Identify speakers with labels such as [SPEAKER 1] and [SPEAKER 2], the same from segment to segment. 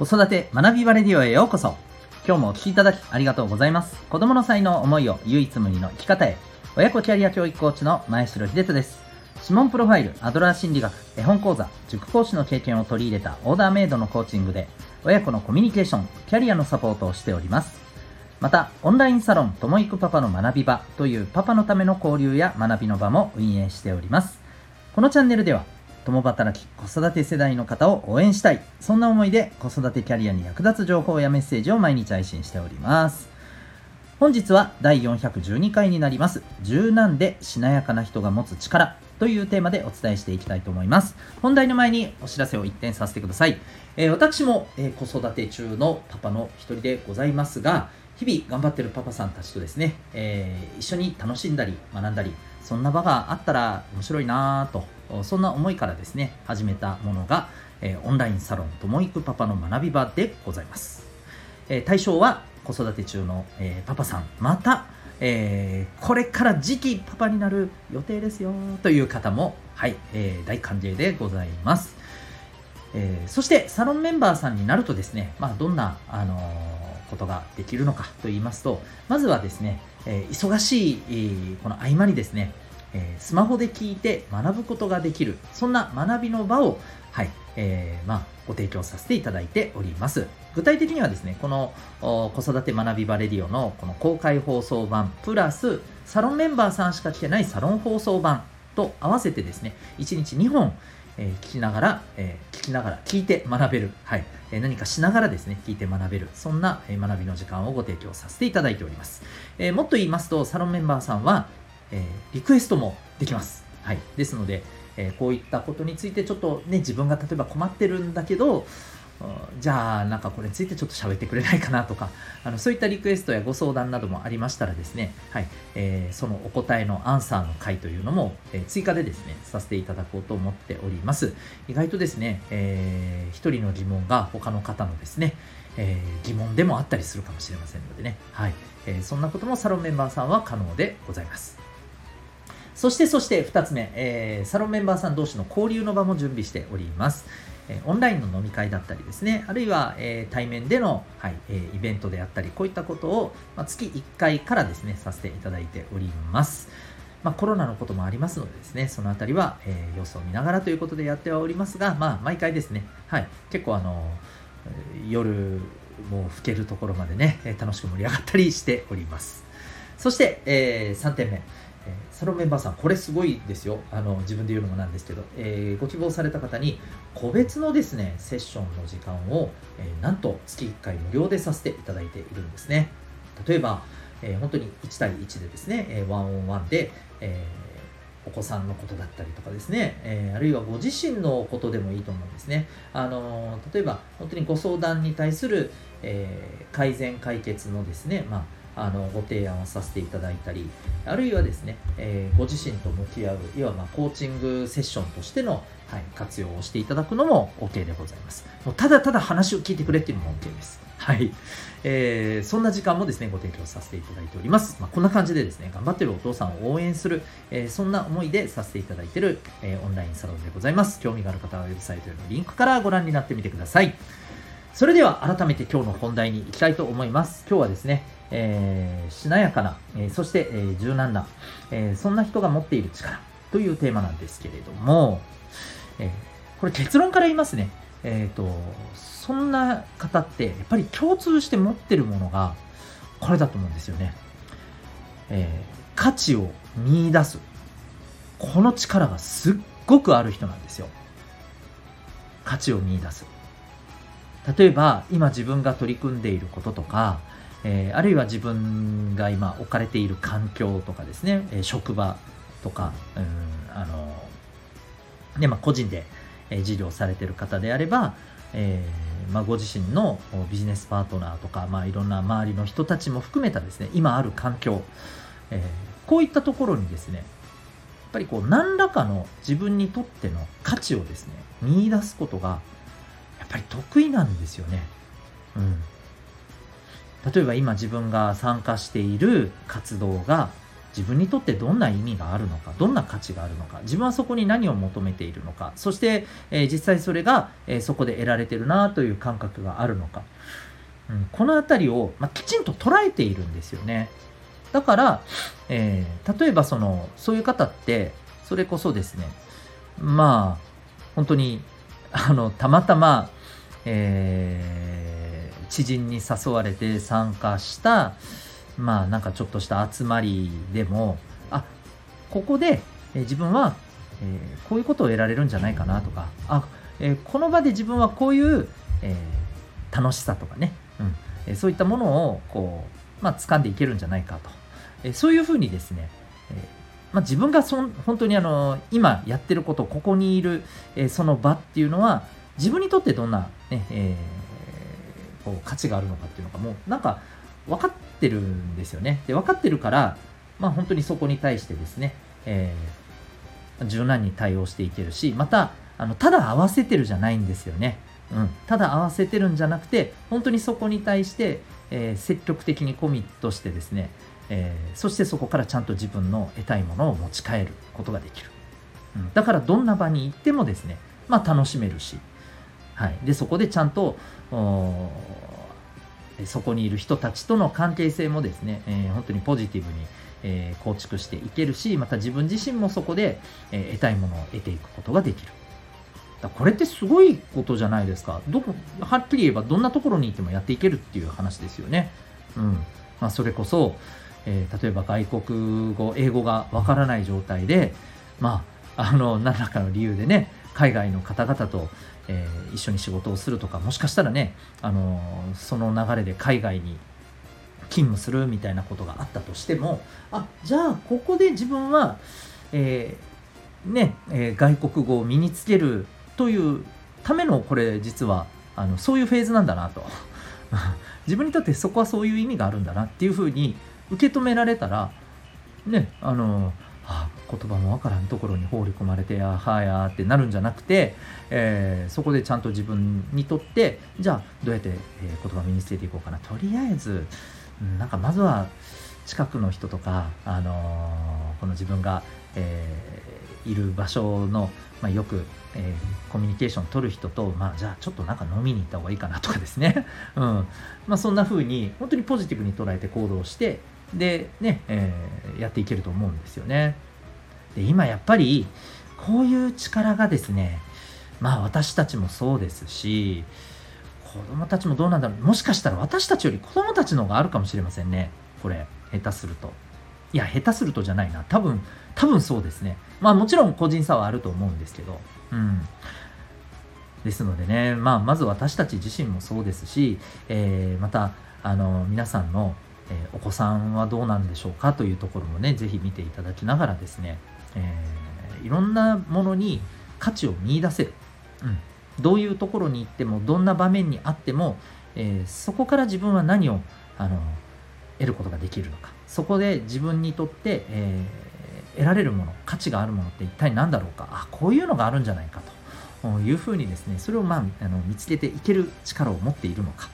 [SPEAKER 1] 子育て学びバレディオへようこそ。今日もお聴きいただきありがとうございます。子供の才能思いを唯一無二の生き方へ。親子キャリア教育コーチの前城秀人です。指紋プロファイルアドラー心理学絵本講座塾講師の経験を取り入れたオーダーメイドのコーチングで親子のコミュニケーションキャリアのサポートをしております。また、オンラインサロン、ともいくパパの学び場というパパのための交流や学びの場も運営しております。このチャンネルでは、共働き子育て世代の方を応援したい。そんな思いで子育てキャリアに役立つ情報やメッセージを毎日配信しております。本日は第412回になります。柔軟でしなやかな人が持つ力というテーマでお伝えしていきたいと思います。本題の前にお知らせを一点させてください、えー、私も、えー、子育て中のパパの一人でございますが日々頑張ってるパパさんたちとですね、えー、一緒に楽しんだり学んだりそんな場があったら面白いなぁとそんな思いからですね、始めたものが、えー、オンラインサロンともいくパパの学び場でございます。えー、対象は子育て中の、えー、パパさん、また、え、これから次期パパになる予定ですよという方も、はい、え、大歓迎でございます。え、そしてサロンメンバーさんになるとですね、まあ、どんな、あの、ことができるのかと言いますと、まずはですね、え、忙しい、この合間にですね、えー、スマホで聞いて学ぶことができる、そんな学びの場を、はい、えー、まあ、ご提供させていただいております。具体的にはですね、この子育て学びバレディオのこの公開放送版プラス、サロンメンバーさんしか聞けないサロン放送版と合わせてですね、1日2本、え、聞きながら、え、聞きながら、聞いて学べる、はい、え、何かしながらですね、聞いて学べる、そんな、え学びの時間をご提供させていただいております。えもっと言いますと、サロンメンバーさんは、えー、リクエストもできます。はい。ですので、えー、こういったことについてちょっとね、自分が例えば困ってるんだけど、じゃあなんかこれについてちょっと喋ってくれないかなとか、あのそういったリクエストやご相談などもありましたらですね、はい、えー、そのお答えのアンサーの回というのも、えー、追加でですね、させていただこうと思っております。意外とですね、えー、一人の疑問が他の方のですね、えー、疑問でもあったりするかもしれませんのでね、はい、えー、そんなこともサロンメンバーさんは可能でございます。そしてそして2つ目、えー、サロンメンバーさん同士の交流の場も準備しております。えオンラインの飲み会だったりですね、あるいは、えー、対面での、はいえー、イベントであったり、こういったことを、まあ、月1回からですね、させていただいております。まあ、コロナのこともありますのでですね、そのあたりは、えー、様子を見ながらということでやってはおりますが、まあ、毎回ですね、はい、結構あの、夜もう更けるところまでね、楽しく盛り上がったりしております。そして、えー、3点目。サロメンバーさん、これすごいですよ。あの、自分で言うのもなんですけど、えー、ご希望された方に、個別のですね、セッションの時間を、えー、なんと月1回無料でさせていただいているんですね。例えば、え本当に1対1でですね、えワンオンワンで、えお子さんのことだったりとかですね、えー、あるいはご自身のことでもいいと思うんですね。あの例えば、本当にご相談に対する、えー、改善解決のですね、まああのご提案をさせていただいたりあるいはですね、えー、ご自身と向き合ういわばコーチングセッションとしての、はい、活用をしていただくのも OK でございます。もうただただ話を聞いてくれっていうのも OK です。はい、えー、そんな時間もですねご提供させていただいております、まあ、こんな感じでですね頑張ってるお父さんを応援する、えー、そんな思いでさせていただいている、えー、オンラインサロンでございます。興味がある方はウェブサイトへのリンクからご覧になってみてください。それでは改めて今日の本題に行きたいと思います。今日はですねえー、しなやかな、えー、そして、えー、柔軟な、えそんな人が持っている力というテーマなんですけれども、えこれ結論から言いますね。えっ、と、そんな方ってやっぱり共通して持ってるものがこれだと思うんですよね。え価値を見出す。この力がすっごくある人なんですよ。価値を見出す。例えば今自分が取り組んでいることとかえー、あるいは自分が今置かれている環境とかですね、えー、職場とか、うんあのねまあ、個人で、えー、事業されている方であれば、えーまあ、ご自身のビジネスパートナーとか、まあ、いろんな周りの人たちも含めたですね今ある環境、えー、こういったところにですねやっぱりこう何らかの自分にとっての価値をですね見出すことがやっぱり得意なんですよね。うん例えば今自分が参加している活動が自分にとってどんな意味があるのかどんな価値があるのか自分はそこに何を求めているのかそして、えー、実際それが、えー、そこで得られてるなという感覚があるのか、うん、この辺りを、まあ、きちんと捉えているんですよね。だから、えー、例えばそのそういう方ってそれこそですねまあ本当にあのたまたま、えー、知人に誘われて参加したまあなんかちょっとした集まりでもあここで、え自分は、え、こういうことを得られるんじゃないかなとかあ、え、この場で自分はこういう、え、楽しさとかね、うんえそういったものをこう、まあ掴んでいけるんじゃないかと、えそういうふうにですね、えまあ、自分がそん本当にあの今やってることここにいる、えその場っていうのは自分にとってどんな、ねえ、価値があるのかっていうのがもうなんか分かってるんですよね。で、分かってるから、まあ本当にそこに対してですね、えー、柔軟に対応していけるし、また、あの、ただ合わせてるじゃないんですよね。うん。ただ合わせてるんじゃなくて、本当にそこに対して、えー、積極的にコミットしてですね、えー、そしてそこからちゃんと自分の得たいものを持ち帰ることができる。うん、だからどんな場に行ってもですね、まあ楽しめるし、はい。で、そこでちゃんと、そこにいる人たちとの関係性もですね、えー、本当にポジティブに、えー、構築していけるし、また自分自身もそこで、えー、得たいものを得ていくことができる。だこれってすごいことじゃないですか。どこ、はっきり言えばどんなところにいてもやっていけるっていう話ですよね。うん。まあ、それこそ、えー、例えば外国語、英語がわからない状態で、まあ、あの、何らかの理由でね、海外の方々と、えー、一緒に仕事をするとかもしかしたらね、あのー、その流れで海外に勤務するみたいなことがあったとしてもあじゃあここで自分は、えー、ねえ外国語を身につけるというためのこれ実はあのそういうフェーズなんだなと。自分にとってそこはそういう意味があるんだなっていうふうに受け止められたらねあのあ言葉もわからんところに放り込まれてあはやってなるんじゃなくて、えー、そこでちゃんと自分にとってじゃあどうやって、えー、言葉を身につけていこうかな。とりあえずなんかまずは近くの人とか、あのー、この自分が、えー、いる場所の、まあ、よく、えー、コミュニケーション取る人と、まあ、じゃあちょっとなんか飲みに行った方がいいかなとかですね、うん。まあ、そんな風に本当にポジティブに捉えて行動してでね、え、やっていけると思うんですよね。で今やっぱりこういう力がですねまあ私たちもそうですし子供たちもどうなんだろう。もしかしたら私たちより子供たちの方があるかもしれませんね。これ下手すると。いや下手するとじゃないな。多分多分そうですね。まあもちろん個人差はあると思うんですけど。うん。ですのでね、まあ、まず私たち自身もそうですし、えー、またあの皆さんのえ、お子さんはどうなんでしょうかというところもね、ぜひ見ていただきながらですね、えー、いろんなものに価値を見出せる。うん。どういうところに行っても、どんな場面にあっても、えー、そこから自分は何を、あの、得ることができるのか。そこで自分にとって、えー、得られるもの、価値があるものって一体何だろうか。あ、こういうのがあるんじゃないかというふうにですね、それをまあ、あの見つけていける力を持っているのか。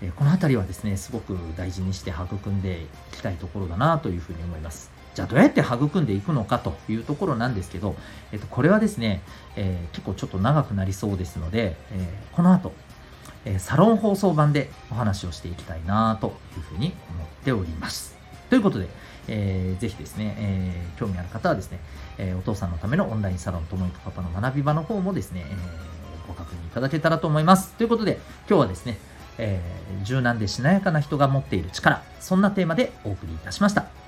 [SPEAKER 1] えこの辺りはですね、すごく大事にして育んでいきたいところだなというふうに思います。じゃあどうやって育んでいくのかというところなんですけど、えっと、これはですね、えー、結構ちょっと長くなりそうですので、えー、この後、え、サロン放送版でお話をしていきたいなというふうに思っております。ということで、えー、ぜひですね、えー、興味ある方はですね、えー、お父さんのためのオンラインサロンともいくパパの学び場の方もですね、えー、ご確認いただけたらと思います。ということで、今日はですね、えー、柔軟でしなやかな人が持っている力、そんなテーマでお送りいたしました。